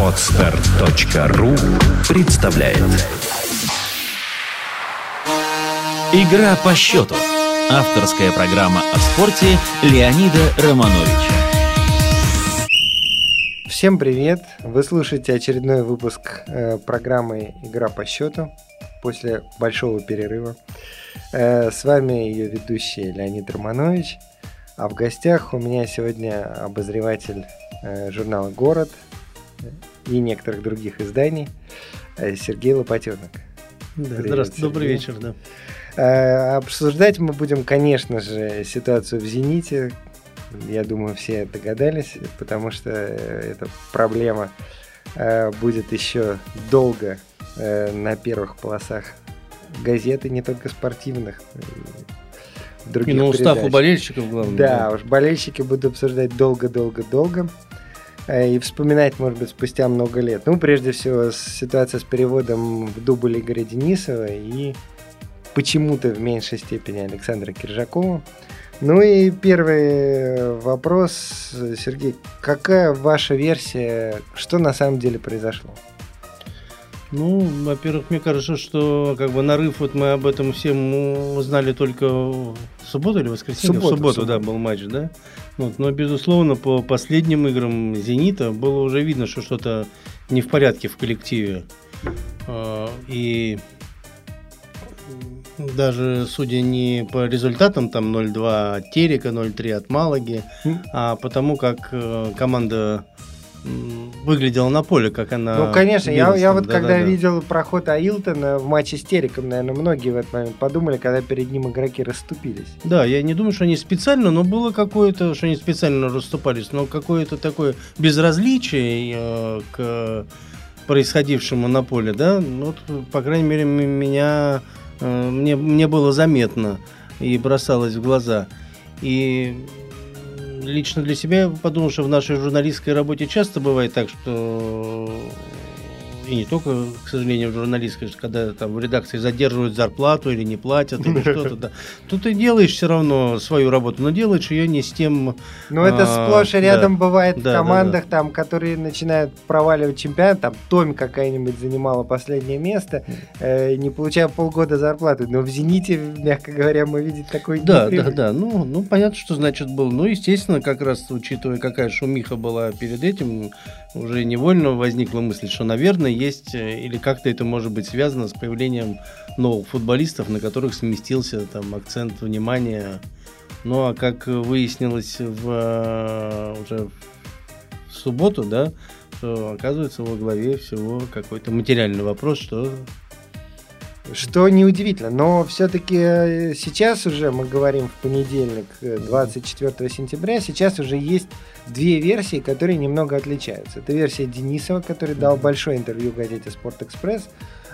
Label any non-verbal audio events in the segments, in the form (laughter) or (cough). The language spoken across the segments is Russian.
Отстар.ру представляет Игра по счету. Авторская программа о спорте Леонида Романовича. Всем привет! Вы слушаете очередной выпуск э, программы «Игра по счету» после большого перерыва. Э, с вами ее ведущий Леонид Романович. А в гостях у меня сегодня обозреватель журнала «Город» и некоторых других изданий э, Сергей Лопатенок. Да, здравствуйте, добрый вечер, да. Э, обсуждать мы будем, конечно же, ситуацию в «Зените». Я думаю, все догадались, потому что э, эта проблема э, будет еще долго на первых полосах газеты, не только спортивных. Других и на устах у болельщиков, главное. Да, да, уж болельщики будут обсуждать долго-долго-долго и вспоминать, может быть, спустя много лет. Ну, прежде всего, ситуация с переводом в дубль Игоря Денисова и почему-то в меньшей степени Александра Киржакова. Ну и первый вопрос, Сергей, какая ваша версия, что на самом деле произошло? Ну, во-первых, мне кажется, что как бы нарыв, вот мы об этом всем узнали только в субботу или воскресенье? Субботу, в субботу, субботу, да, был матч, да? Вот, но, безусловно, по последним играм «Зенита» было уже видно, что что-то не в порядке в коллективе. А, и даже судя не по результатам, там 0-2 от Терека, 0-3 от Малаги, а потому как э, команда выглядела на поле, как она... Ну, конечно, я, я вот да, когда да, видел да. проход Аилтона в матче с Тереком, наверное, многие в этот момент подумали, когда перед ним игроки расступились. Да, я не думаю, что они специально, но было какое-то, что они специально расступались, но какое-то такое безразличие э, к происходившему на поле, да, ну, вот, по крайней мере, меня Э, мне, мне было заметно и бросалось в глаза. И лично для себя. Подумал, что в нашей журналистской работе часто бывает так, что и не только, к сожалению, в журналистской, когда там в редакции задерживают зарплату или не платят, или (laughs) что-то. Да. Тут ты делаешь все равно свою работу, но делаешь ее не с тем... Ну, это а, сплошь и рядом да, бывает да, в командах, да, да. там, которые начинают проваливать чемпионат, там Томи какая-нибудь занимала последнее место, э, не получая полгода зарплаты, но в «Зените», мягко говоря, мы видим такой Да, да, да, ну, ну, понятно, что значит был. Ну, естественно, как раз, учитывая, какая шумиха была перед этим, уже невольно возникла мысль, что, наверное, есть э, или как-то это может быть связано с появлением новых футболистов, на которых сместился там акцент внимания. Ну а как выяснилось в, э, уже в субботу, да, что оказывается во главе всего какой-то материальный вопрос, что что неудивительно, но все-таки э, сейчас уже, мы говорим в понедельник, 24 сентября, сейчас уже есть две версии, которые немного отличаются. Это версия Денисова, который дал большое интервью газете «Спорт Экспресс»,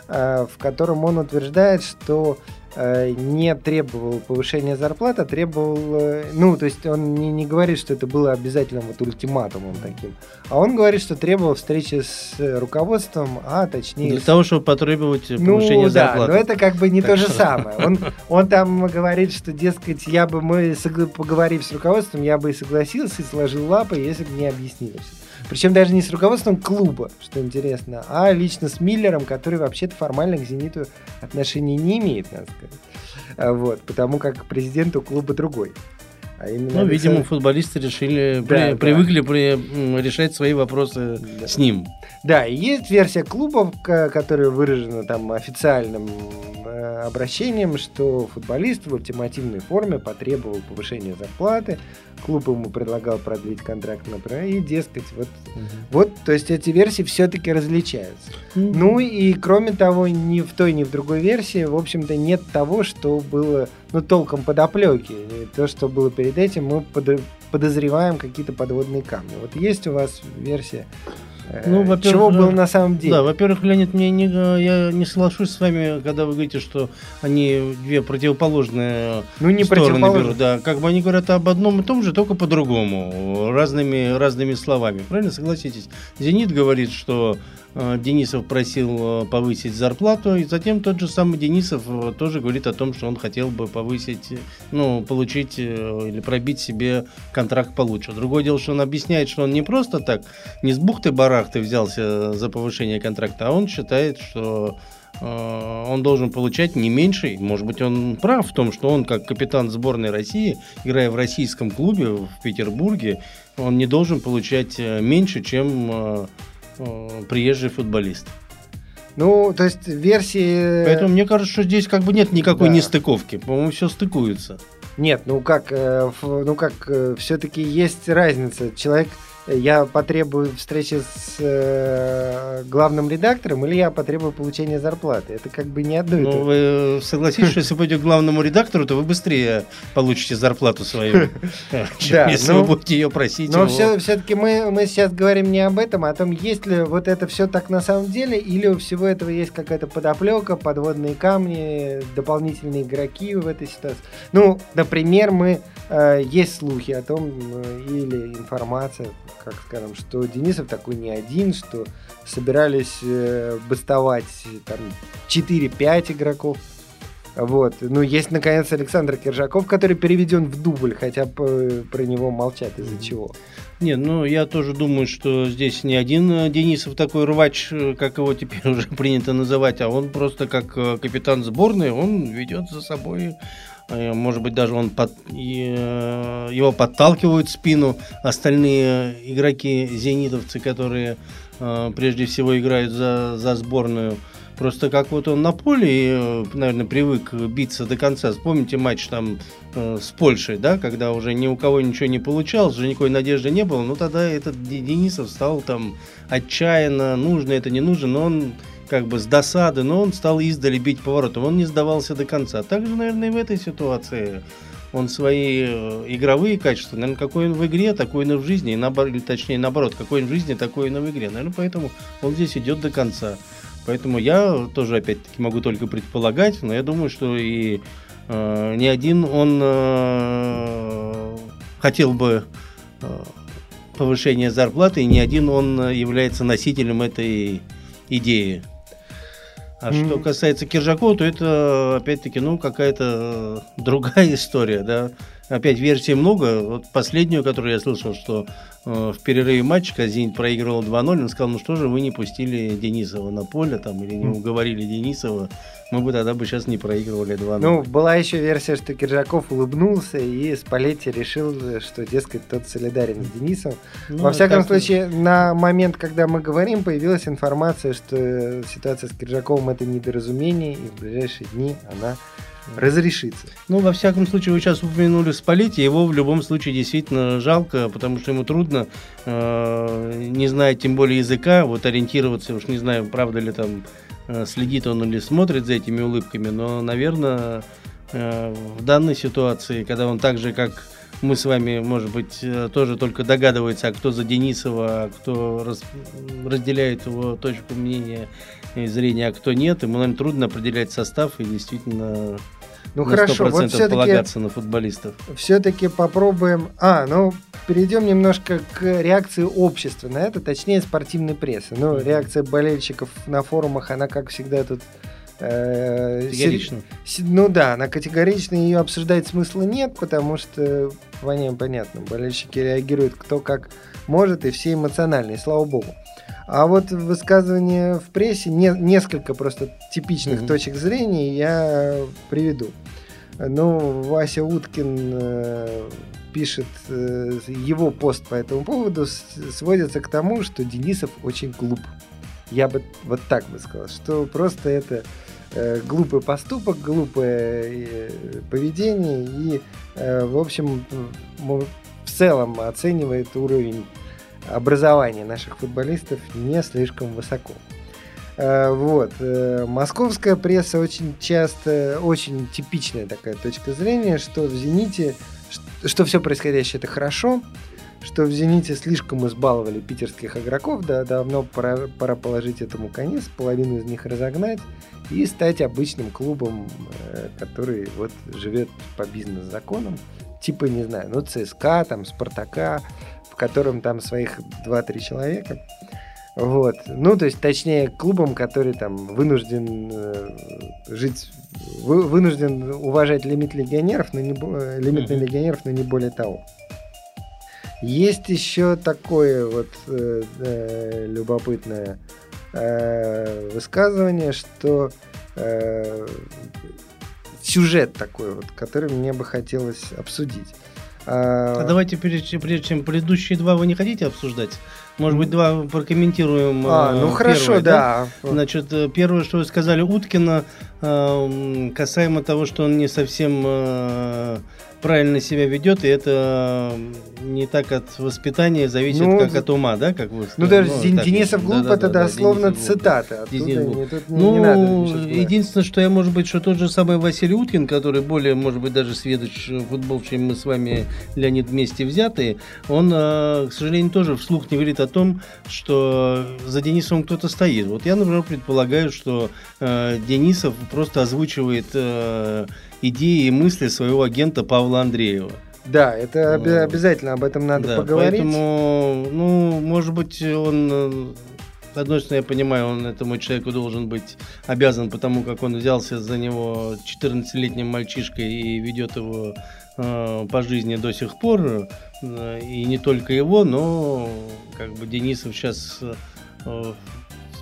э, в котором он утверждает, что Э, не требовал повышения зарплаты, а требовал, э, ну, то есть он не, не говорит, что это было обязательным вот ультиматумом таким, а он говорит, что требовал встречи с руководством, а точнее... Для с... того, чтобы потребовать повышения ну, зарплаты. да, но это как бы не так то же самое. Он, (laughs) он там говорит, что, дескать, я бы, мы, поговорив с руководством, я бы и согласился, и сложил лапы, если бы не объяснили все. Причем даже не с руководством клуба, что интересно, а лично с Миллером, который вообще-то формально к «Зениту» отношения не имеет, надо сказать. Вот, потому как президент у клуба другой. А именно ну, видимо, футболисты решили, да, при, да. привыкли при, решать свои вопросы да. с ним. Да, и есть версия клубов, которая выражена там официальным э, обращением, что футболист в ультимативной форме потребовал повышения зарплаты, клуб ему предлагал продлить контракт на и, дескать, вот, угу. вот, то есть эти версии все-таки различаются. Угу. Ну и кроме того, ни в той, ни в другой версии, в общем-то, нет того, что было, ну, толком подоплеки. И то, что было перед этим, мы подозреваем какие-то подводные камни. Вот есть у вас версия Э, ну, во чего было на самом деле. Да, во-первых, Леонид, мне не, я не соглашусь с вами, когда вы говорите, что они две противоположные ну, не стороны берут. Да, как бы они говорят об одном и том же, только по-другому, разными, разными словами. Правильно, согласитесь? «Зенит» говорит, что Денисов просил э, повысить зарплату, и затем тот же самый Денисов э, тоже говорит о том, что он хотел бы повысить, ну, получить или пробить себе контракт получше. Другое дело, что он объясняет, что он не просто так, не с бухты-барахты взялся за повышение контракта, а он считает, что он должен получать не меньше, может быть, он прав в том, что он, как капитан сборной России, играя в российском клубе в Петербурге, он не должен получать меньше, чем Э, приезжий футболист. Ну, то есть версии... Поэтому мне кажется, что здесь как бы нет никакой да. нестыковки. По-моему, все стыкуется. Нет, ну как, э, ну как, э, все-таки есть разница. Человек я потребую встречи с э, главным редактором или я потребую получения зарплаты. Это как бы не одно и ну, то. Вы согласитесь, что если пойдете к главному редактору, то вы быстрее получите зарплату свою, (laughs) чем если вы будете ее просить. Но все-таки мы, сейчас говорим не об этом, а о том, есть ли вот это все так на самом деле, или у всего этого есть какая-то подоплека, подводные камни, дополнительные игроки в этой ситуации. Ну, например, мы э, есть слухи о том, э, или информация, как скажем, что Денисов такой не один, что собирались э, бастовать там 4-5 игроков. Вот. Ну, есть, наконец, Александр Киржаков, который переведен в дубль, хотя про него молчат из-за чего. Не, ну я тоже думаю, что здесь не один э, Денисов такой рвач, э, как его теперь (laughs) уже принято называть, а он просто как э, капитан сборной, он ведет за собой Э, может быть, даже он под, э, его подталкивают в спину остальные игроки зенитовцы, которые э, прежде всего играют за, за сборную. Просто как вот он на поле, и, наверное, привык биться до конца. Вспомните матч там э, с Польшей, да, когда уже ни у кого ничего не получалось, уже никакой надежды не было. Ну, тогда этот Денисов стал там отчаянно, нужно это, не нужно, но он как бы с досады, но он стал издали бить поворотом. Он не сдавался до конца. Также, наверное, и в этой ситуации он свои э, игровые качества, наверное, какой он в игре, такой он и в жизни, и наоборот, или точнее наоборот, какой он в жизни, такой он и в игре. Наверное, поэтому он здесь идет до конца. Поэтому я тоже, опять-таки, могу только предполагать, но я думаю, что и э, не один он э, хотел бы э, повышения зарплаты, и не один он является носителем этой идеи. А mm. что касается Киржакова, то это опять-таки, ну, какая-то (laughs) другая история, да. Опять версий много. Вот последнюю, которую я слышал, что э, в перерыве матча, когда Зенит проигрывал 2-0, он сказал, ну что же вы не пустили Денисова на поле там или не уговорили Денисова мы бы тогда бы сейчас не проигрывали 2 Ну, была еще версия, что Киржаков улыбнулся и Спалетти решил, что, дескать, тот солидарен с Денисом. Ну, Во всяком случае, на момент, когда мы говорим, появилась информация, что ситуация с Киржаковым это недоразумение, и в ближайшие дни она разрешится. Ну, во всяком случае, вы сейчас упомянули Спалетти, его в любом случае действительно жалко, потому что ему трудно, э, не зная тем более языка, вот ориентироваться, уж не знаю, правда ли там Э, следит он или смотрит за этими улыбками, но, наверное, э, в данной ситуации, когда он так же, как мы с вами, может быть, э, тоже только догадывается, а кто за Денисова, а кто раз, разделяет его точку мнения и зрения, а кто нет, ему, наверное, трудно определять состав и действительно ну на хорошо, вот полагаться на футболистов. Все-таки попробуем. А, ну перейдем немножко к реакции общества на это, точнее спортивной прессы. Ну, реакция болельщиков на форумах, она, как всегда, тут э, Категорично. Ну да, она категорично, ее обсуждать смысла нет, потому что, понятно, понятно, болельщики реагируют кто как может, и все эмоциональные, слава богу. А вот высказывания в прессе, не, несколько просто типичных mm-hmm. точек зрения я приведу. Ну, Вася Уткин э, пишет, э, его пост по этому поводу сводится к тому, что Денисов очень глуп. Я бы вот так бы сказал, что просто это глупый поступок, глупое э, поведение и, э, в общем, в целом оценивает уровень образования наших футболистов не слишком высоко. Э, вот. Э, московская пресса очень часто, очень типичная такая точка зрения, что в «Зените», что все происходящее это хорошо, что в «Зените» слишком избаловали питерских игроков, да, давно пора, пора положить этому конец, половину из них разогнать и стать обычным клубом, э, который вот живет по бизнес-законам, типа, не знаю, ну, ЦСКА, там, Спартака, в котором там своих 2-3 человека. Вот. Ну, то есть, точнее, клубом, который там вынужден э, жить, вы, вынужден уважать лимит легионеров, но не, э, лимит на легионеров, но не более того. Есть еще такое вот э, э, любопытное э, высказывание, что э, сюжет такой вот, который мне бы хотелось обсудить. А, а давайте, прежде, прежде чем предыдущие два вы не хотите обсуждать? Может быть, два прокомментируем. А, ну э, хорошо, первое, да. да. Значит, э, первое, что вы сказали Уткина, э, касаемо того, что он не совсем правильно себя ведет, и это не так от воспитания зависит, ну, как от ума, да? Как вы ну, даже ну, Денисов глуп, да, это да, дословно да, цитата. Не, ну, не надо единственное, что я, может быть, что тот же самый Василий Уткин, который более, может быть, даже сведущ футбол, чем мы с вами, Леонид, вместе взятые, он, к сожалению, тоже вслух не говорит о том, что за Денисовым кто-то стоит. Вот я, например, предполагаю, что э, Денисов просто озвучивает э, идеи и мысли своего агента Павла Андреева. Да, это об- обязательно об этом надо да, поговорить. Поэтому, ну, может быть, он э, с одной стороны, я понимаю, он этому человеку должен быть обязан, потому как он взялся за него 14-летним мальчишкой и ведет его э, по жизни до сих пор. Э, и не только его, но как бы Денисов сейчас э,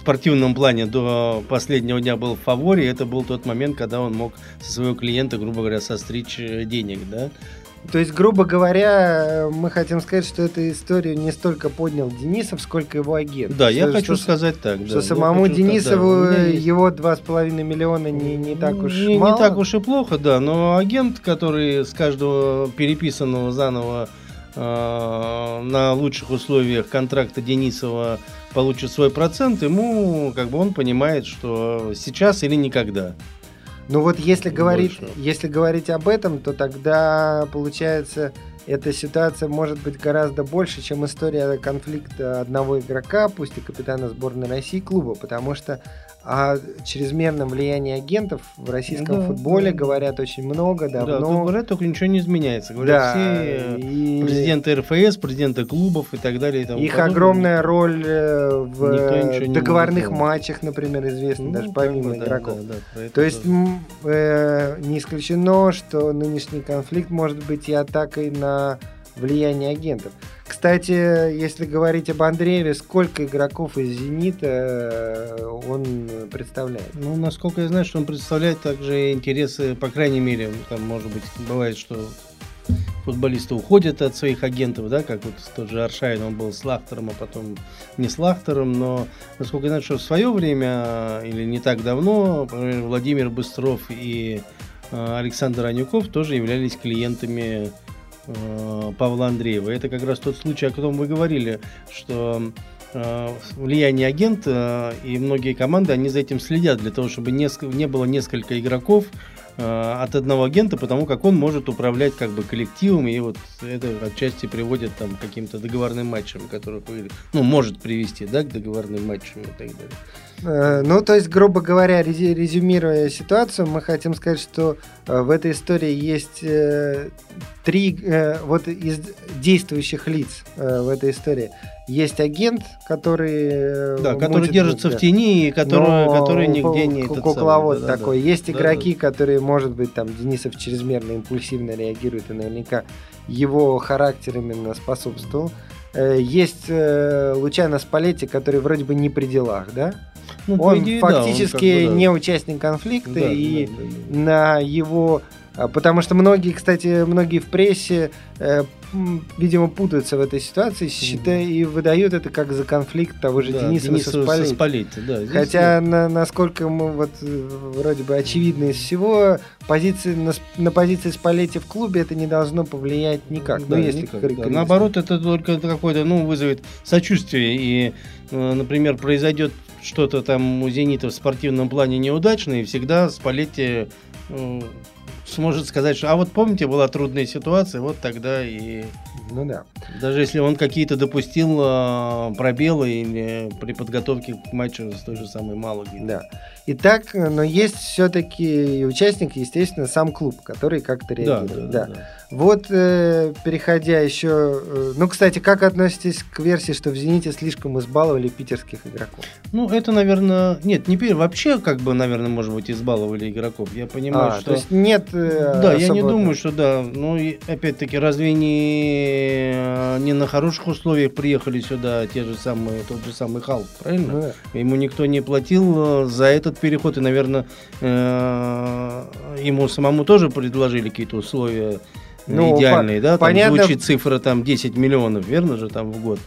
спортивном плане до последнего дня был в фаворе. Это был тот момент, когда он мог со своего клиента, грубо говоря, состричь э, денег, да. То есть, грубо говоря, мы хотим сказать, что эту историю не столько поднял Денисов, сколько его агент. Да, что, я хочу что, сказать так. Что да, самому Денисову да, есть... его 2,5 миллиона не, не так уж не, мало. Не так уж и плохо, да, но агент, который с каждого переписанного заново э, на лучших условиях контракта Денисова получит свой процент, ему как бы он понимает, что сейчас или никогда. Ну вот если говорить, если говорить об этом, то тогда получается эта ситуация может быть гораздо больше, чем история конфликта одного игрока, пусть и капитана сборной России клуба, потому что о чрезмерном влиянии агентов в российском да, футболе да. говорят очень много, давно. Да, говорят, только ничего не изменяется. Говорят да, все и... президенты РФС, президенты клубов и так далее. И тому Их подобное. огромная роль э, в договорных матчах, например, известна, ну, даже помимо да, игроков. Да, да, То есть э, не исключено, что нынешний конфликт может быть и атакой на влияние агентов. Кстати, если говорить об Андрееве, сколько игроков из «Зенита» э, он представляет? Ну, насколько я знаю, что он представляет также интересы, по крайней мере, там, может быть, бывает, что футболисты уходят от своих агентов, да, как вот тот же Аршайн, он был с Лахтером, а потом не с Лахтером, но, насколько я знаю, что в свое время, или не так давно, например, Владимир Быстров и э, Александр Анюков тоже являлись клиентами Э, Павла Андреева. Это как раз тот случай, о котором вы говорили, что э, влияние агента и многие команды, они за этим следят для того, чтобы не, было несколько игроков э, от одного агента, потому как он может управлять как бы коллективом, и вот это отчасти приводит там, к каким-то договорным матчам, которые ну, может привести да, к договорным матчам и так далее. Э, ну, то есть, грубо говоря, резюмируя ситуацию, мы хотим сказать, что э, в этой истории есть э, три, вот из действующих лиц в этой истории. Есть агент, который... Да, который держится в тени, и который, который нигде не... Кукловод да, такой. Да, есть да, игроки, да. которые, может быть, там, Денисов чрезмерно импульсивно реагирует, и наверняка его характер именно способствовал. Есть Лучано Спалетти, который вроде бы не при делах, да? Ну, он идее, фактически да, он бы, да. не участник конфликта, да, и да, да, да. на его а, Потому что многие, кстати, многие в прессе, э, видимо, путаются в этой ситуации, считая, и выдают это как за конфликт того же да, Дениса со Спалетти. Спалетти да, Хотя, на, насколько мы вот вроде бы очевидно из всего, позиции, на, на позиции Спалетти в клубе это не должно повлиять никак. Да, ну, если никак, да. Наоборот, это только какое-то, ну, вызовет сочувствие. И, э, например, произойдет что-то там у «Зенита» в спортивном плане неудачно, и всегда Спалетти сможет сказать, что а вот помните, была трудная ситуация, вот тогда и... Ну да. Даже если он какие-то допустил э, пробелы или при подготовке к матчу с той же самой Малагой. Да. Итак, но есть все-таки участник, естественно, сам клуб, который как-то реагирует. Да, да, да. да. Вот, э, переходя еще... Э, ну, кстати, как относитесь к версии, что в «Зените» слишком избаловали питерских игроков? Ну, это, наверное... Нет, не вообще, как бы, наверное, может быть, избаловали игроков. Я понимаю, а, что... то есть нет Да, особо... я не думаю, что да. Ну, и, опять-таки, разве не, не на хороших условиях приехали сюда те же самые, тот же самый Халк, правильно? Да. Ему никто не платил э, за этот переход, и, наверное, э, ему самому тоже предложили какие-то условия ну, идеальные, по- да? Там понятно. звучит цифра там 10 миллионов, верно же, там в год?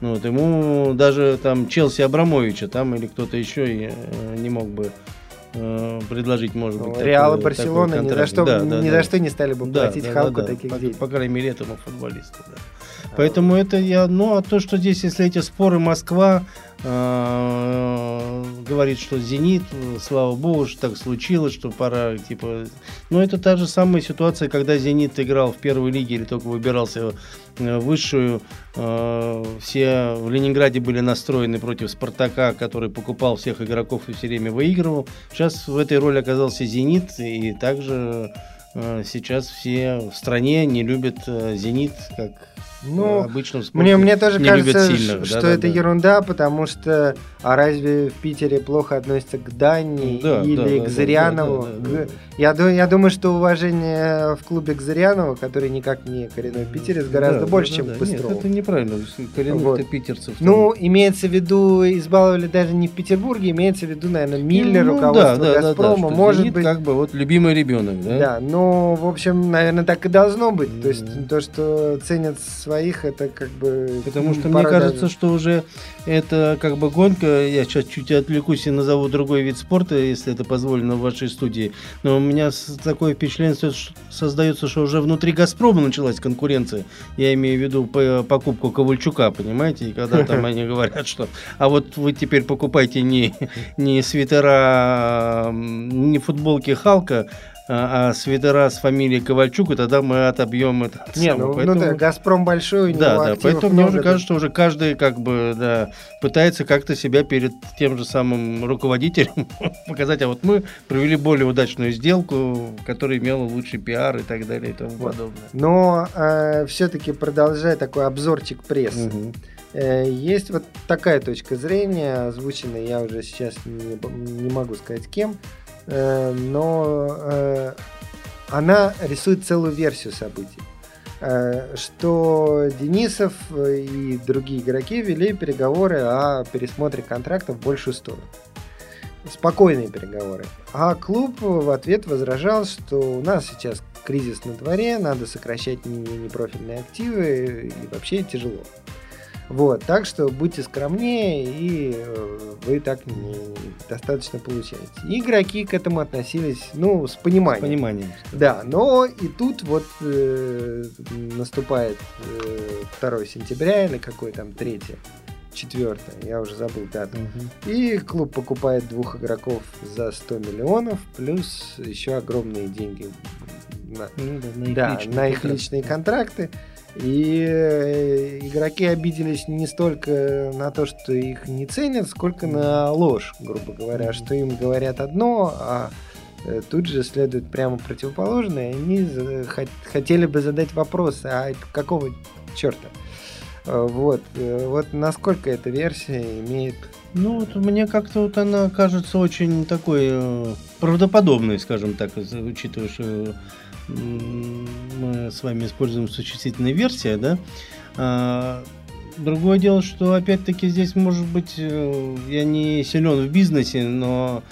Ну, вот ему даже там Челси Абрамовича там или кто-то еще э, не мог бы э, предложить, может быть. Реал и Барселона ни за что, да, да, ни да. за что не стали бы да, платить да, Халку да, да. таких по, денег. По крайней мере, этому футболисту. Да. Поэтому это я, ну, а то, что здесь, если эти споры Москва э, говорит, что Зенит, слава богу, что так случилось, что пора, типа, ну, это та же самая ситуация, когда Зенит играл в первой лиге или только выбирался в высшую, э, все в Ленинграде были настроены против Спартака, который покупал всех игроков и все время выигрывал. Сейчас в этой роли оказался Зенит, и также э, сейчас все в стране не любят э, Зенит как ну, обычном мне, мне тоже кажется, сильных, что да, это да. ерунда, потому что а разве в Питере плохо относятся к Дани да, или да, к Зырянову? Да, да, да, да. Я, я думаю, что уважение в клубе к Зырянову, который никак не коренной питерец, гораздо да, больше, да, чем да, к Быстрову. Нет, это неправильно. Коренных вот. питерцев. Ну, имеется в виду, избаловали даже не в Петербурге, имеется в виду, наверное, Миллер, ну, руководство да, да, Газпрома. Да, да, может Зенит, быть... как бы вот любимый ребенок, да? Да, ну, в общем, наверное, так и должно быть. Mm-hmm. То есть то, что ценят своих, это как бы... Потому что мне кажется, даже... что уже это как бы гонка, я сейчас чуть отвлекусь и назову другой вид спорта, если это позволено в вашей студии, но у меня такое впечатление создается, что уже внутри «Газпрома» началась конкуренция, я имею в виду покупку Ковальчука, понимаете, и когда там (laughs) они говорят, что а вот вы теперь покупайте не, не свитера, не футболки Халка, а, а свитера с фамилией Ковальчук, и тогда мы отобьем это. Не, ну, поэтому... ну да, Газпром большой, Да, да, поэтому мне уже кажется, что уже каждый как бы да, пытается как-то себя перед тем же самым руководителем (laughs) показать, а вот мы провели более удачную сделку, которая имела лучший пиар и так далее и тому вот. подобное. Но э, все-таки продолжая такой обзорчик прессы. Угу. Есть вот такая точка зрения, озвученная я уже сейчас не, не могу сказать кем, но э, она рисует целую версию событий э, что Денисов и другие игроки вели переговоры о пересмотре контракта в большую сторону. Спокойные переговоры. А клуб в ответ возражал, что у нас сейчас кризис на дворе, надо сокращать непрофильные активы и вообще тяжело. Вот, так что будьте скромнее, и э, вы так не, достаточно получаете. игроки к этому относились, ну, с пониманием. С пониманием. Да, но и тут вот э, наступает э, 2 сентября или какой там, 3 четвертое, я уже забыл дату. Угу. И клуб покупает двух игроков за 100 миллионов, плюс еще огромные деньги на, ну, да, на их, да, личные, на их личные контракты. И э, игроки обиделись не столько на то, что их не ценят, сколько на ложь, грубо говоря, что им говорят одно, а э, тут же следует прямо противоположное. Они хотели бы задать вопрос, а какого черта? Э, вот, вот насколько эта версия имеет... Ну, вот мне как-то вот она кажется очень такой правдоподобной, скажем так, учитывая, что мы с вами используем существительная версия, да. А, другое дело, что опять-таки здесь может быть, э, я не силен в бизнесе, но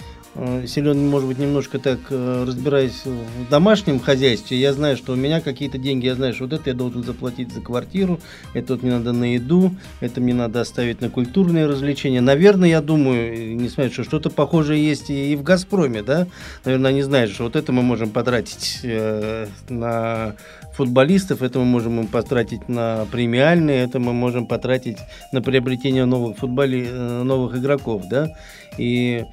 силен, может быть, немножко так э, разбираясь в домашнем хозяйстве, я знаю, что у меня какие-то деньги, я знаю, что вот это я должен заплатить за квартиру, это вот мне надо на еду, это мне надо оставить на культурные развлечения. Наверное, я думаю, не знаю, что что-то похожее есть и в «Газпроме», да? Наверное, они знают, что вот это мы можем потратить э, на футболистов, это мы можем потратить на премиальные, это мы можем потратить на приобретение новых футболи, новых игроков, да? И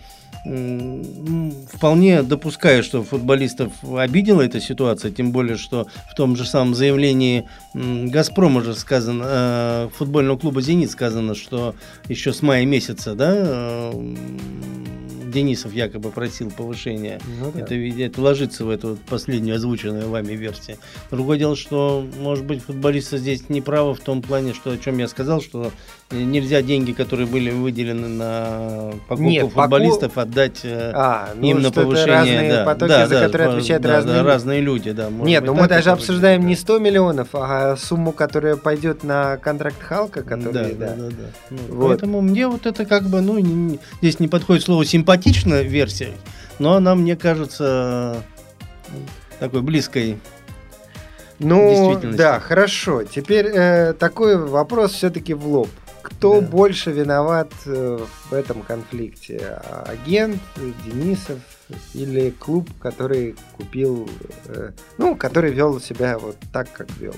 вполне допускаю, что футболистов обидела эта ситуация, тем более, что в том же самом заявлении «Газпрома» же сказано, э, футбольного клуба «Зенит» сказано, что еще с мая месяца, да, э, Денисов якобы просил повышения. Ну, да. это, это ложится в эту вот последнюю озвученную вами версию. Другое дело, что, может быть, футболисты здесь не правы в том плане, что о чем я сказал, что нельзя деньги, которые были выделены на покупку Нет, футболистов, поку... отдать э, а, ну, им на повышение. Разные да, потоки, да, за которые да, отвечают да, разные, да, разные люди. Да, Нет, ну мы даже обсуждаем быть, не 100 миллионов, а сумму, которая пойдет на контракт Халка, который... Да, да, да. да, Ну, вот. Поэтому мне вот это как бы, ну, не, здесь не подходит слово симпатичная версия, но она мне кажется такой близкой ну, да, хорошо. Теперь э, такой вопрос все-таки в лоб. Кто да. больше виноват э, в этом конфликте? Агент, Денисов или клуб, который купил, э, ну, который вел себя вот так, как вел?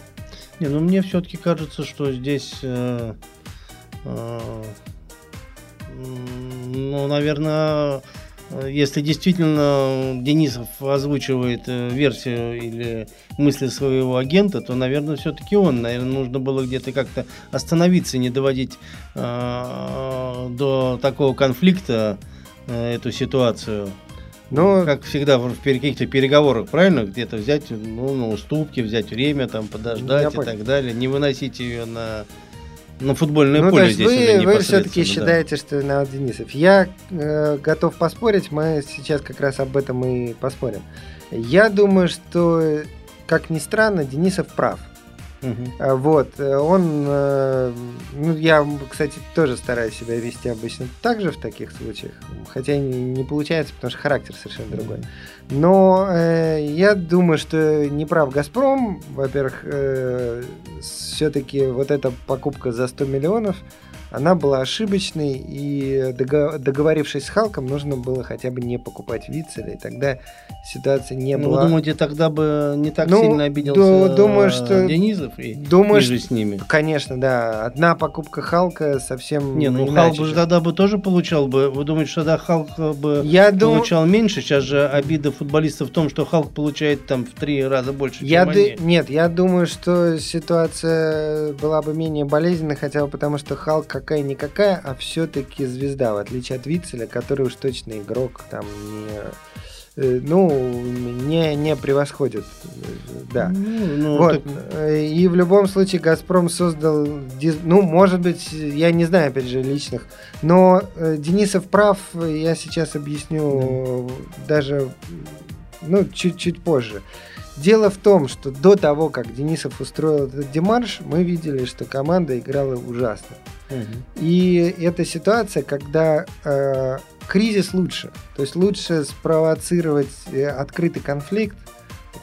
Не, ну мне все-таки кажется, что здесь, э, э, ну, наверное, если действительно Денисов озвучивает э, версию или мысли своего агента, то, наверное, все-таки он. Наверное, нужно было где-то как-то остановиться, не доводить э, до такого конфликта э, эту ситуацию. Но... Как всегда в каких-то переговорах, правильно? Где-то взять ну, на уступки, взять время, там, подождать Я и так далее. Не выносить ее на на футбольное ну, поле то есть здесь вы, вы все-таки да. считаете, что виноват Денисов. Я э, готов поспорить, мы сейчас как раз об этом и поспорим. Я думаю, что, как ни странно, Денисов прав. Угу. Вот, э, он, э, ну, я, кстати, тоже стараюсь себя вести обычно так же в таких случаях, хотя не, не получается, потому что характер совершенно другой. Но э, я думаю, что не прав Газпром, во-первых, э, все-таки вот эта покупка за 100 миллионов, она была ошибочной, и договорившись с Халком, нужно было хотя бы не покупать Вицеля, и тогда ситуация не ну, была... Вы думаете, тогда бы не так ну, сильно обиделся думаю, что... Денизов и думаю, же с ними? Конечно, да. Одна покупка Халка совсем Не, ну Халк бы тогда бы тоже получал бы... Вы думаете, что тогда Халк бы Я получал дум... меньше? Сейчас же обида футболистов в том, что Халк получает там в три раза больше, я чем д... они. Нет, я думаю, что ситуация была бы менее болезненной, хотя бы потому, что Халк какая-никакая, а все-таки звезда, в отличие от Вицеля, который уж точно игрок, там не э, ну, не, не превосходит. Да. Ну, ну, вот. Так... И в любом случае Газпром создал, ну, может быть, я не знаю, опять же, личных, но э, Денисов прав, я сейчас объясню да. даже, ну, чуть-чуть позже. Дело в том, что до того, как Денисов устроил этот демарш, мы видели, что команда играла ужасно. Угу. И эта ситуация, когда э, кризис лучше. То есть лучше спровоцировать э, открытый конфликт,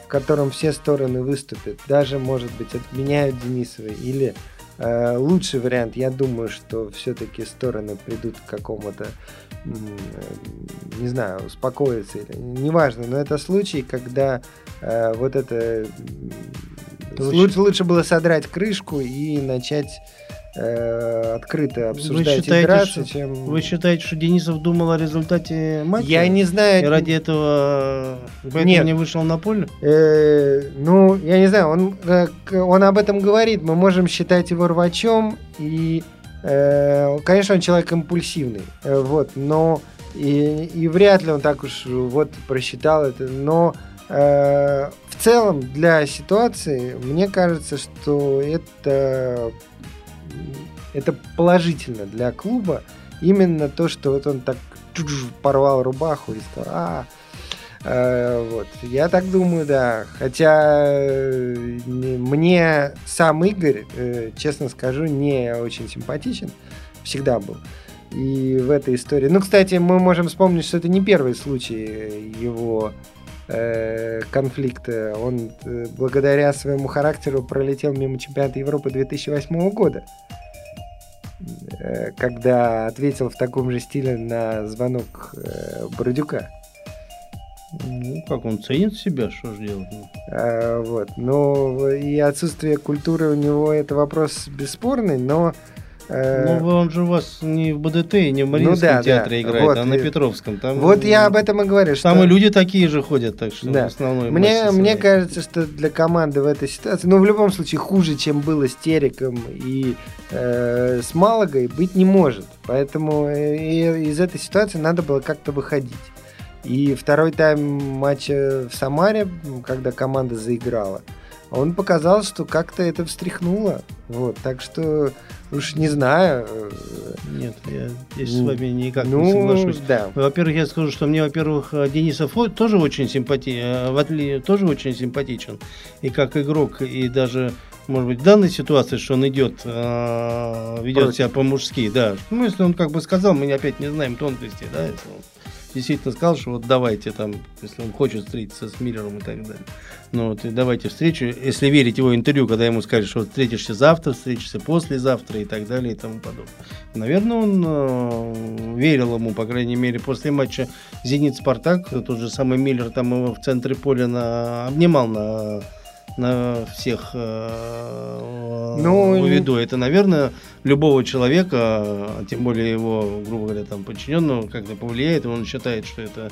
в котором все стороны выступят. Даже, может быть, отменяют Денисова. Или лучший вариант, я думаю, что все-таки стороны придут к какому-то, э, не знаю, успокоиться. Или, неважно, но это случай, когда э, вот это... Лучше, лучше было содрать крышку и начать э, открыто обсуждать вы считаете, что, чем... Вы считаете, что Денисов думал о результате матча? Я не знаю. И ради этого поэтому Нет. не вышел на поле? Э, ну, я не знаю, он, э, он об этом говорит. Мы можем считать его рвачом. И, э, конечно, он человек импульсивный. Э, вот, но... И, и вряд ли он так уж вот просчитал это. Но э, в целом для ситуации мне кажется, что это это положительно для клуба. Именно то, что вот он так порвал рубаху и сказал, а, э, вот. Я так думаю, да. Хотя э, мне сам Игорь, э, честно скажу, не очень симпатичен. Всегда был. И в этой истории... Ну, кстати, мы можем вспомнить, что это не первый случай его конфликта. Он э, благодаря своему характеру пролетел мимо чемпионата Европы 2008 года. Э, когда ответил в таком же стиле на звонок э, Бородюка. Ну, как он ценит себя, что же делать? А, вот. Но и отсутствие культуры у него это вопрос бесспорный, но Э, ну, он же у вас не в БДТ и не в Мариинском ну, да, театре да. играет, вот. а на Петровском. Там, вот я об этом и говорю. Что... Там и люди такие же ходят, так что да. основной мне, мне кажется, что для команды в этой ситуации, ну, в любом случае, хуже, чем было с Териком и э, с Малагой, быть не может. Поэтому э, из этой ситуации надо было как-то выходить. И второй тайм матча в Самаре, когда команда заиграла, он показал, что как-то это встряхнуло. Вот, так что уж не знаю. Э, Нет, я здесь с вами никак ну, не соглашусь. Да. Во-первых, я скажу, что мне, во-первых, Денисов тоже очень симпатичен, тоже очень симпатичен. И как игрок, и даже может быть, в данной ситуации, что он идет, э, ведет Против. себя по-мужски, да. Ну, если он как бы сказал, мы опять не знаем тонкости, да, если он действительно сказал, что вот давайте там, если он хочет встретиться с Миллером и так далее. Ну вот и давайте встречу. Если верить его интервью, когда ему сказали, что встретишься завтра, встретишься послезавтра и так далее и тому подобное. Наверное, он э, верил ему, по крайней мере, после матча Зенит-Спартак. Тот же самый Миллер там его в центре поля на, обнимал на на всех э, ну, виду. Это, наверное, любого человека, тем более его, грубо говоря, там подчиненного, как-то повлияет, и он считает, что это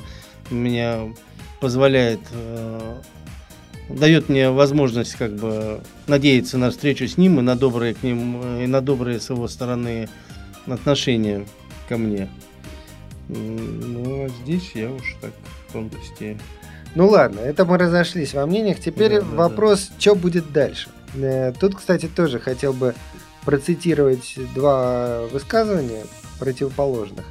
меня позволяет, э, дает мне возможность как бы надеяться на встречу с ним и на добрые к ним и на добрые с его стороны отношения ко мне. Ну, а здесь я уж так в тонкости ну ладно, это мы разошлись во мнениях. Теперь да, вопрос, да. что будет дальше. Э, тут, кстати, тоже хотел бы процитировать два высказывания противоположных.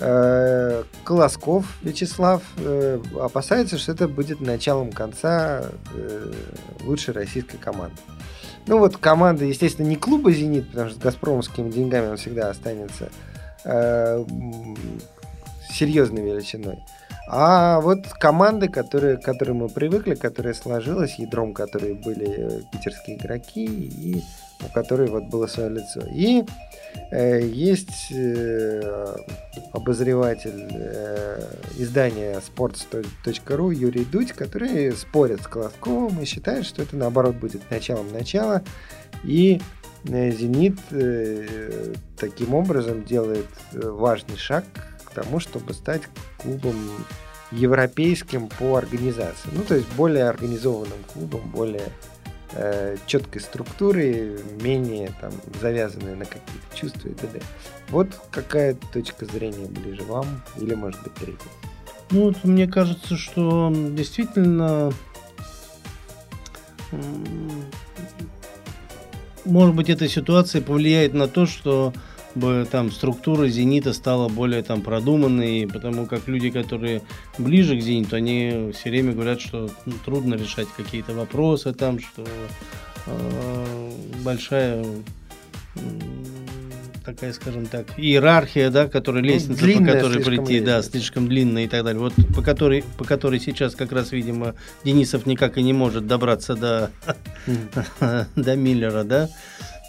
Э, Колосков Вячеслав э, опасается, что это будет началом конца лучшей российской команды. Ну вот команда, естественно, не клуба «Зенит», потому что с «Газпромовскими» деньгами он всегда останется серьезной величиной. А вот команды, которые, к которым мы привыкли, которые сложилось, ядром которые были питерские игроки, и у которой вот было свое лицо. И э, есть э, обозреватель э, издания sports.ru Юрий Дудь, который спорит с Колосковым и считает, что это наоборот будет началом начала. И э, Зенит э, таким образом делает э, важный шаг тому, чтобы стать клубом европейским по организации. Ну, то есть более организованным клубом, более э, четкой структурой, менее там завязанной на какие-то чувства и т.д. Вот какая точка зрения ближе вам или может быть третья? Ну, вот мне кажется, что действительно может быть, эта ситуация повлияет на то, что бы там структура «Зенита» стала более там продуманной, потому как люди, которые ближе к «Зениту», они все время говорят, что ну, трудно решать какие-то вопросы там, что э, большая э, такая, скажем так, иерархия, да, которая ну, лестница, длинная, по которой прийти, лестница. да, слишком длинная и так далее. Вот по которой, по которой сейчас как раз, видимо, Денисов никак и не может добраться до, (laughs) до Миллера, да.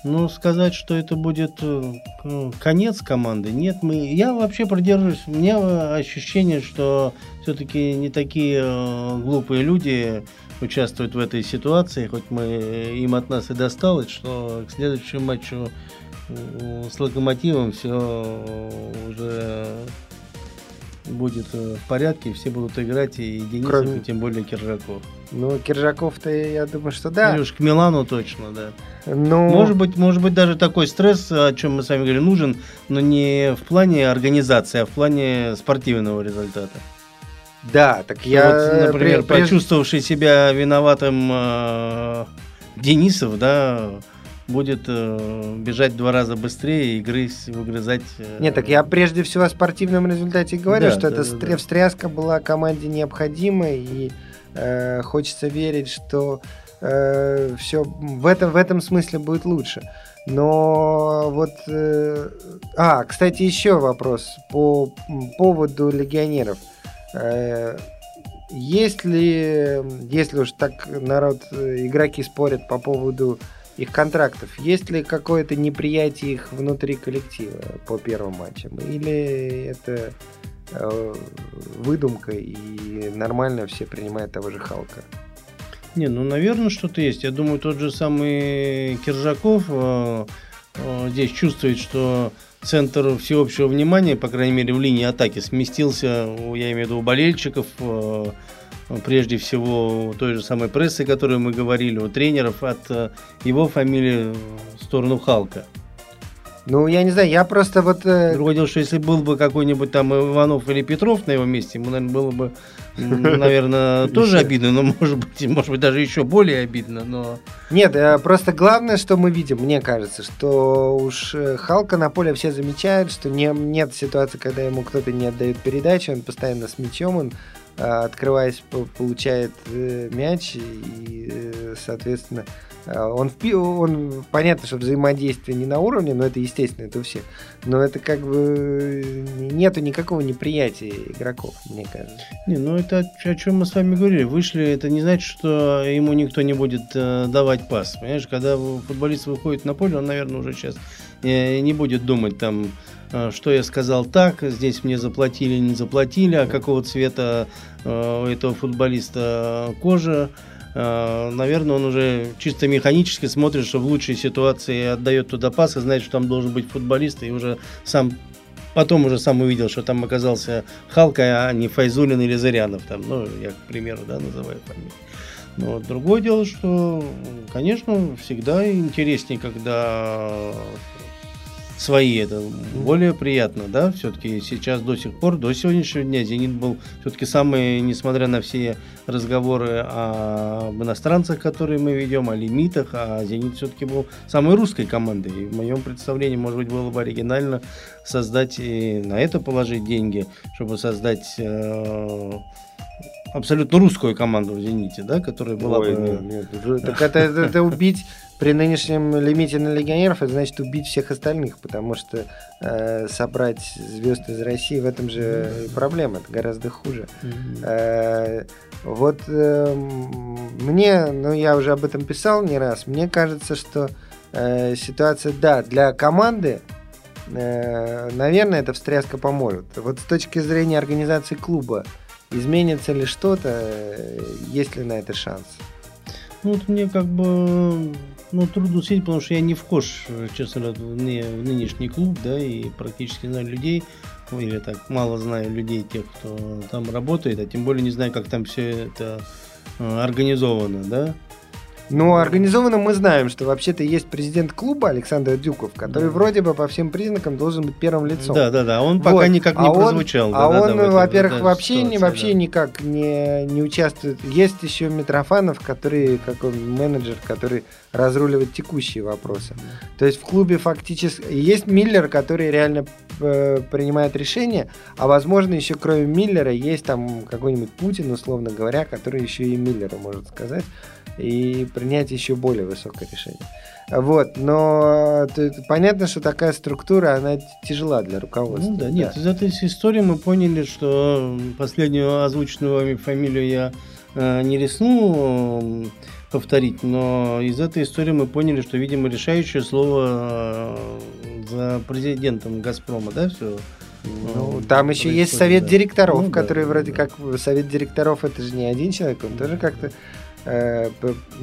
Ну, сказать, что это будет э, конец команды, нет. Мы, я вообще продержусь. У меня ощущение, что все-таки не такие э, глупые люди участвуют в этой ситуации, хоть мы им от нас и досталось, что к следующему матчу с Локомотивом все уже будет э, в порядке, все будут играть, и Денисов, Кроме... и тем более Киржаков. Ну, Киржаков-то, я думаю, что да. Илюш, к Милану точно, да. Ну... Может быть, может быть, даже такой стресс, о чем мы с вами говорили, нужен, но не в плане организации, а в плане спортивного результата. Да, так я... Вот, например, прежде... почувствовавший себя виноватым э, Денисов, да, будет э, бежать два раза быстрее и грызть, выгрызать. Э, Нет, так я прежде всего о спортивном результате говорю, да, что да, эта да, встряска была команде необходима, и э, хочется верить, что э, все в этом, в этом смысле будет лучше. Но вот... Э, а, кстати, еще вопрос по поводу легионеров. Э, если, если уж так народ, э, игроки спорят по поводу их контрактов. Есть ли какое-то неприятие их внутри коллектива по первым матчам? Или это э, выдумка и нормально все принимают того же Халка? Не, ну, наверное, что-то есть. Я думаю, тот же самый Киржаков, э, э, здесь чувствует, что центр всеобщего внимания, по крайней мере, в линии атаки сместился, я имею в виду у болельщиков, э, прежде всего той же самой прессы, о которой мы говорили, у тренеров, от его фамилии в сторону Халка. Ну, я не знаю, я просто вот... Э... Другое дело, что если был бы какой-нибудь там Иванов или Петров на его месте, ему, наверное, было бы, наверное, (laughs) тоже обидно, но, может быть, может быть, даже еще более обидно, но... Нет, э, просто главное, что мы видим, мне кажется, что уж э, Халка на поле все замечают, что не, нет ситуации, когда ему кто-то не отдает передачу, он постоянно с мячом, он э, открываясь, получает мяч и, соответственно, а, он, он понятно, что взаимодействие не на уровне, но это естественно, это у всех. Но это как бы нету никакого неприятия игроков, мне кажется. Не, ну это о чем мы с вами говорили. Вышли, это не значит, что ему никто не будет э, давать пас. Понимаешь, когда футболист выходит на поле, он, наверное, уже сейчас э, не будет думать там, э, что я сказал так, здесь мне заплатили, не заплатили, а какого цвета э, у этого футболиста кожа. Э, наверное, он уже чисто механически смотрит, что в лучшей ситуации отдает туда пас и знает, что там должен быть футболист, и уже сам потом уже сам увидел, что там оказался Халка, а не Файзулин или Зырянов. Там, ну, я, к примеру, да, называю фамилию. Но другое дело, что, конечно, всегда интереснее, когда свои, это более приятно, да, все-таки сейчас до сих пор, до сегодняшнего дня «Зенит» был все-таки самый, несмотря на все разговоры об иностранцах, которые мы ведем, о лимитах, а «Зенит» все-таки был самой русской командой, и в моем представлении, может быть, было бы оригинально создать и на это положить деньги, чтобы создать э, абсолютно русскую команду в «Зените», да, которая была Ой, бы... Нет, нет, так (laughs) это, это, это убить при нынешнем лимите на легионеров это значит убить всех остальных, потому что э, собрать звезд из России в этом же mm-hmm. проблема, это гораздо хуже. Mm-hmm. Э, вот э, мне, ну я уже об этом писал не раз, мне кажется, что э, ситуация, да, для команды, э, наверное, эта встряска поможет. Вот с точки зрения организации клуба, изменится ли что-то, э, есть ли на это шанс? Ну, вот мне как бы ну, трудно судить, потому что я не вхож, честно говоря, в, нынешний клуб, да, и практически знаю людей, ну, или так, мало знаю людей, тех, кто там работает, а тем более не знаю, как там все это э, организовано, да. Но организованно мы знаем, что вообще-то есть президент клуба Александр Дюков, который да. вроде бы по всем признакам должен быть первым лицом. Да, да, да. Он пока вот. никак не а прозвучал. Он, а да, он, да, во-первых, вообще, ситуации, не, вообще да. никак не, не участвует. Есть еще Митрофанов, который, как он, менеджер, который разруливает текущие вопросы. Да. То есть в клубе фактически есть Миллер, который реально э, принимает решения, а возможно еще кроме Миллера есть там какой-нибудь Путин, условно говоря, который еще и Миллера может сказать и принять еще более высокое решение. Вот, но понятно, что такая структура, она тяжела для руководства. Ну да, нет, да. из этой истории мы поняли, что последнюю озвученную вами фамилию я э, не рискну повторить, но из этой истории мы поняли, что, видимо, решающее слово э, за президентом Газпрома, да, все? Ну, там еще есть совет да. директоров, ну, который да, вроде да. как совет директоров это же не один человек, он тоже как-то э,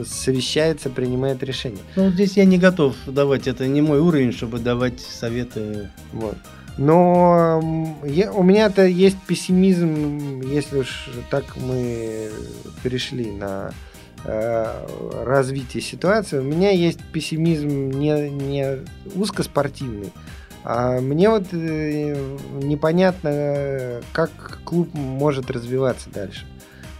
совещается, принимает решение. Ну, здесь я не готов давать, это не мой уровень, чтобы давать советы. Вот. Но я, у меня-то есть пессимизм, если уж так мы перешли на э, развитие ситуации. У меня есть пессимизм не, не узкоспортивный, а мне вот э, непонятно, как клуб может развиваться дальше.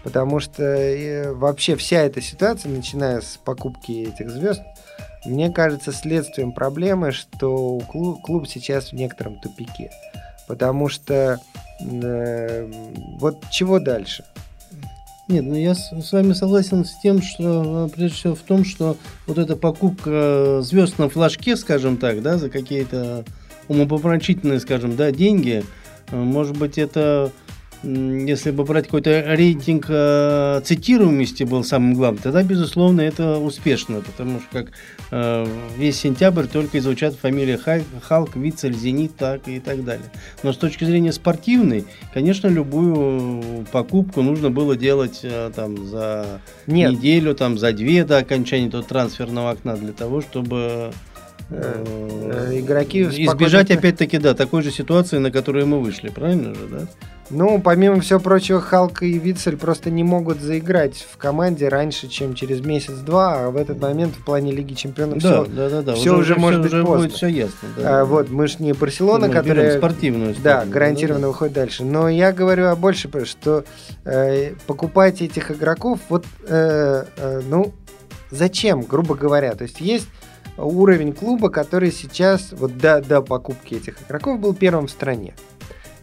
Потому что э, вообще вся эта ситуация, начиная с покупки этих звезд, мне кажется следствием проблемы, что клуб, клуб сейчас в некотором тупике. Потому что э, вот чего дальше? Нет, ну я с, с вами согласен с тем, что прежде всего в том, что вот эта покупка звезд на флажке, скажем так, да, за какие-то умопомрачительные, скажем, да, деньги, э, может быть, это если бы брать какой-то рейтинг э, цитируемости был самым главным, тогда, безусловно, это успешно, потому что как э, весь сентябрь только изучат фамилии Халк, Халк, Вицель, Зенит так и так далее. Но с точки зрения спортивной, конечно, любую покупку нужно было делать э, там за Нет. неделю, там за две до окончания этого трансферного окна для того, чтобы э, игроки Избежать спокойно... опять-таки, да, такой же ситуации, на которую мы вышли, правильно же, да? Ну, помимо всего прочего, Халк и Вицель просто не могут заиграть в команде раньше, чем через месяц-два, а в этот момент в плане Лиги Чемпионов да, все, да, да, да. все уже, уже может все, быть уже поздно. Будет все ясно. Да, а, вот, мы же не Барселона, мы которая... спортивную сторону, Да, гарантированно да, да. выходит дальше. Но я говорю о больше, что э, покупать этих игроков, вот, э, э, ну, зачем, грубо говоря? То есть есть уровень клуба, который сейчас, вот до, до покупки этих игроков, был первым в стране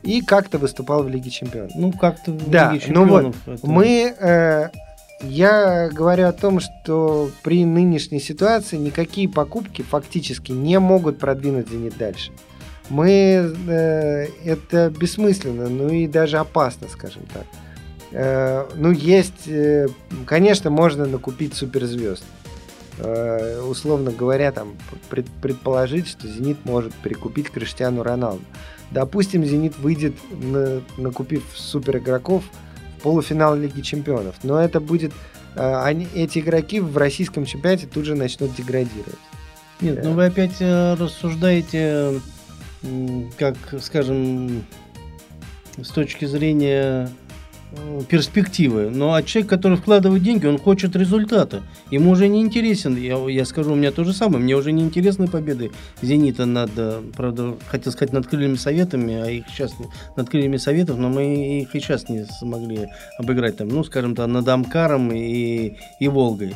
и как-то выступал в Лиге Чемпионов. Ну, как-то в да, Лиге Чемпионов. Ну вот, это... мы... Э, я говорю о том, что при нынешней ситуации никакие покупки фактически не могут продвинуть «Зенит» дальше. Мы... Э, это бессмысленно, ну и даже опасно, скажем так. Э, ну, есть... Э, конечно, можно накупить суперзвезд. Э, условно говоря, там, пред, предположить, что «Зенит» может прикупить Криштиану Роналду. Допустим, «Зенит» выйдет, на, накупив супер игроков, в полуфинал Лиги Чемпионов. Но это будет... Э, они, эти игроки в российском чемпионате тут же начнут деградировать. Нет, да. ну вы опять э, рассуждаете, как, скажем, с точки зрения перспективы. Но а человек, который вкладывает деньги, он хочет результата. Ему уже не интересен, я, я скажу, у меня то же самое, мне уже не интересны победы «Зенита» над, э, правда, хотел сказать, над крыльями советами, а их сейчас над крыльями советов, но мы их и сейчас не смогли обыграть там, ну, скажем так, над Амкаром и, и Волгой.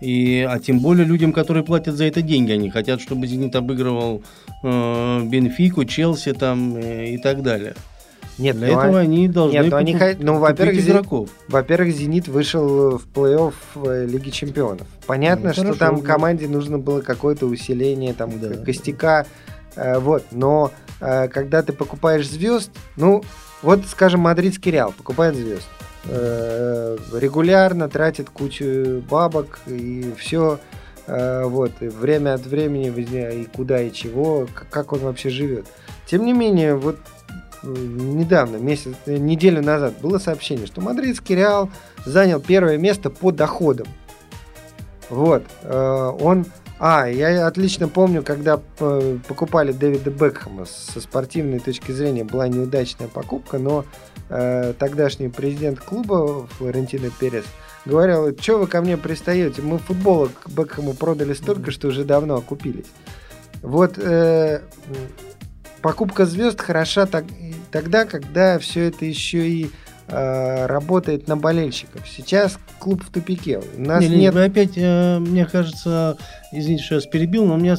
И, а тем более людям, которые платят за это деньги, они хотят, чтобы «Зенит» обыгрывал э, Бенфику, Челси там э, и так далее. Нет, для этого они должны нет, они, ну, во-первых, игроков. Во-первых, Зенит вышел в плей-офф э, Лиги Чемпионов. Понятно, ну, что хорошо, там команде нужно было какое-то усиление, там да. костяка, э, вот. Но э, когда ты покупаешь звезд, ну, вот, скажем, мадридский Реал покупает звезд, э, регулярно тратит кучу бабок и все. Э, вот, и время от времени и куда и чего, как он вообще живет. Тем не менее, вот недавно, месяц, неделю назад, было сообщение, что мадридский Реал занял первое место по доходам. Вот. Э, он... А, я отлично помню, когда э, покупали Дэвида Бекхэма со спортивной точки зрения была неудачная покупка, но э, тогдашний президент клуба Флорентино Перес говорил, что вы ко мне пристаете, мы футбола к Бекхэму продали столько, что уже давно окупились. Вот э, покупка звезд хороша так, тогда, когда все это еще и э, работает на болельщиков. Сейчас клуб в тупике. У нас не, нет... Вы опять, э, мне кажется, извините, что я вас перебил, но у меня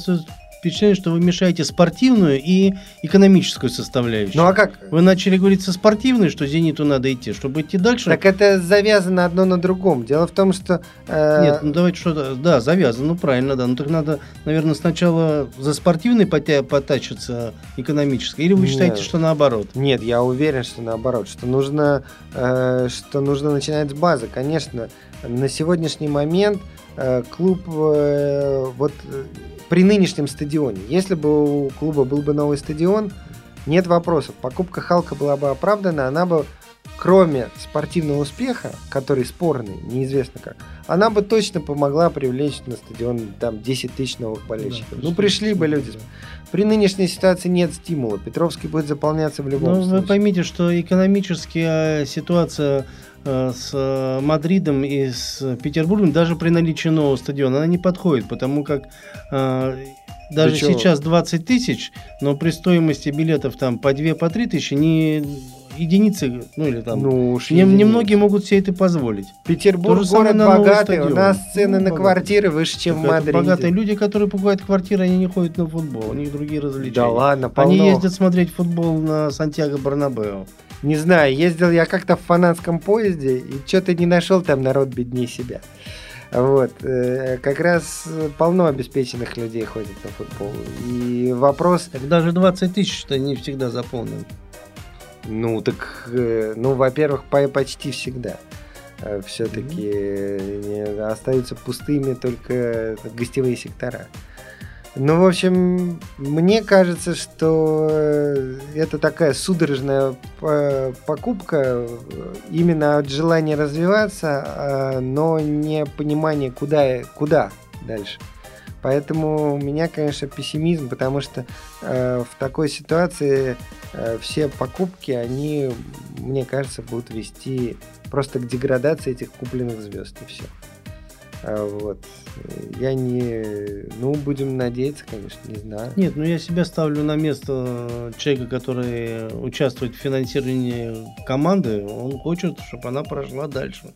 впечатление, что вы мешаете спортивную и экономическую составляющую. Ну а как? Вы начали говорить со спортивной, что «Зениту» надо идти, чтобы идти дальше. Так это завязано одно на другом. Дело в том, что... Э... Нет, ну давайте что-то... Да, завязано, ну правильно, да. Ну так надо, наверное, сначала за спортивной потя... потачиться экономической. Или вы считаете, Нет. что наоборот? Нет, я уверен, что наоборот. Что нужно, э, что нужно начинать с базы. Конечно, на сегодняшний момент клуб э, вот при нынешнем стадионе. Если бы у клуба был бы новый стадион, нет вопросов. Покупка Халка была бы оправдана, она бы, кроме спортивного успеха, который спорный, неизвестно как, она бы точно помогла привлечь на стадион там 10 тысяч новых болельщиков. Да, ну, пришли бы люди. При нынешней ситуации нет стимула. Петровский будет заполняться в любом Но случае. Вы поймите, что экономическая ситуация Э, с э, Мадридом и с Петербургом даже при наличии нового стадиона она не подходит, потому как э, даже сейчас 20 тысяч, но при стоимости билетов там по 2 по 3 тысячи не единицы, ну или там, ну, уж не, немногие могут себе это позволить. Петербург город богатый, у нас цены ну, на квартиры выше, чем так в Мадриде. Богатые люди, которые покупают квартиры, они не ходят на футбол, у них другие развлечения. Да ладно, полно. Они ездят смотреть футбол на Сантьяго Барнабео. Не знаю, ездил я как-то в фанатском поезде и что-то не нашел там народ беднее себя. Вот. Э, как раз полно обеспеченных людей ходит на футбол. И вопрос... Так даже 20 тысяч-то не всегда заполнен. Ну, так, э, ну, во-первых, почти всегда. Э, Все-таки mm-hmm. остаются пустыми только гостевые сектора. Ну, в общем, мне кажется, что э, это такая судорожная э, покупка э, именно от желания развиваться, а, но не понимания, куда, куда дальше. Поэтому у меня, конечно, пессимизм, потому что э, в такой ситуации э, все покупки, они, мне кажется, будут вести просто к деградации этих купленных звезд и все. А, вот. Я не... Ну, будем надеяться, конечно, не знаю. Нет, ну я себя ставлю на место человека, который участвует в финансировании команды. Он хочет, чтобы она прошла дальше.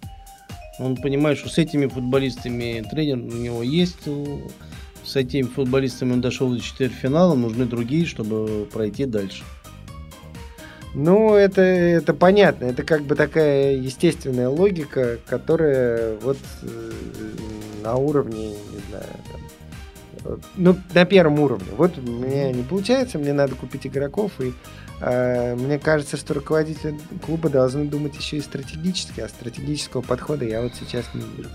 Он понимает, что с этими футболистами тренер у него есть, с этими футболистами он дошел до четвертьфинала, нужны другие, чтобы пройти дальше. Ну, это, это понятно. Это как бы такая естественная логика, которая вот э, на уровне, не знаю, там, ну, на первом уровне. Вот у меня не получается, мне надо купить игроков, и э, мне кажется, что руководители клуба должны думать еще и стратегически, а стратегического подхода я вот сейчас не вижу.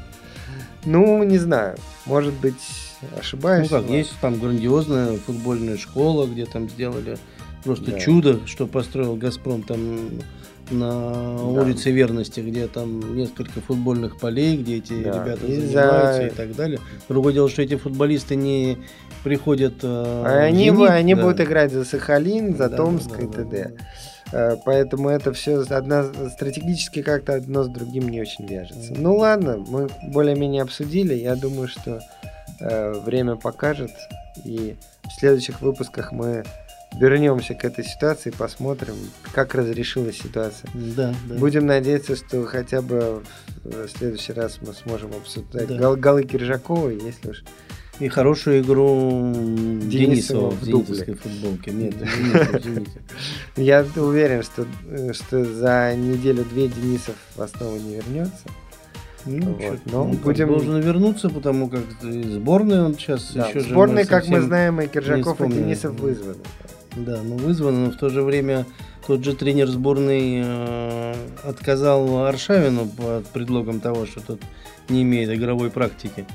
Ну, не знаю, может быть, ошибаюсь. Ну как, есть там грандиозная футбольная школа, где там сделали просто да. чудо, что построил Газпром там на да. улице Верности, где там несколько футбольных полей, где эти да. ребята и занимаются за... и так далее. Другое дело, что эти футболисты не приходят. Э, они, Зенит, они да. будут играть за Сахалин, за да, Томск да, и т.д. Да, да. Поэтому это все одна, стратегически как-то одно с другим не очень вяжется. Ну ладно, мы более-менее обсудили. Я думаю, что э, время покажет. И в следующих выпусках мы вернемся к этой ситуации, посмотрим, как разрешилась ситуация. Да, да. Будем надеяться, что хотя бы в следующий раз мы сможем обсуждать да. гол голы Киржакова, если уж и хорошую игру Денисова, в, в зенитовской футболке. Нет, (laughs) (laughs) Я уверен, что, что за неделю-две Денисов в основу не вернется. Ну, вот. Но ну, будем... должен вернуться, потому как сборная он сейчас да, еще сборная, как мы знаем, и Киржаков, и Денисов вызваны. Да, ну вызвано, но в то же время тот же тренер сборной э, отказал Аршавину под предлогом того, что тот не имеет игровой практики.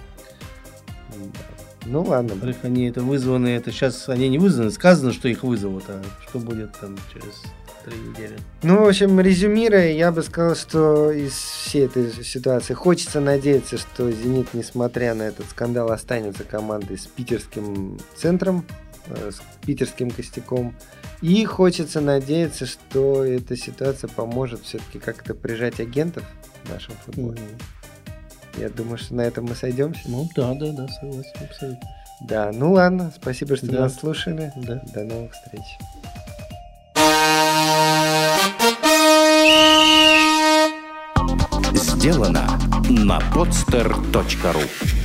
Ну ладно. Во-вторых, они это вызваны, это сейчас они не вызваны, сказано, что их вызовут, а что будет там через три недели. Ну, в общем, резюмируя, я бы сказал, что из всей этой ситуации хочется надеяться, что «Зенит», несмотря на этот скандал, останется командой с питерским центром, с питерским костяком. И хочется надеяться, что эта ситуация поможет все-таки как-то прижать агентов в нашем футболе. Mm-hmm. Я думаю, что на этом мы сойдемся. Ну да, да, да, согласен, абсолютно. Да, ну ладно, спасибо, что да. нас слушали. Да. До новых встреч. Сделано на podster.ru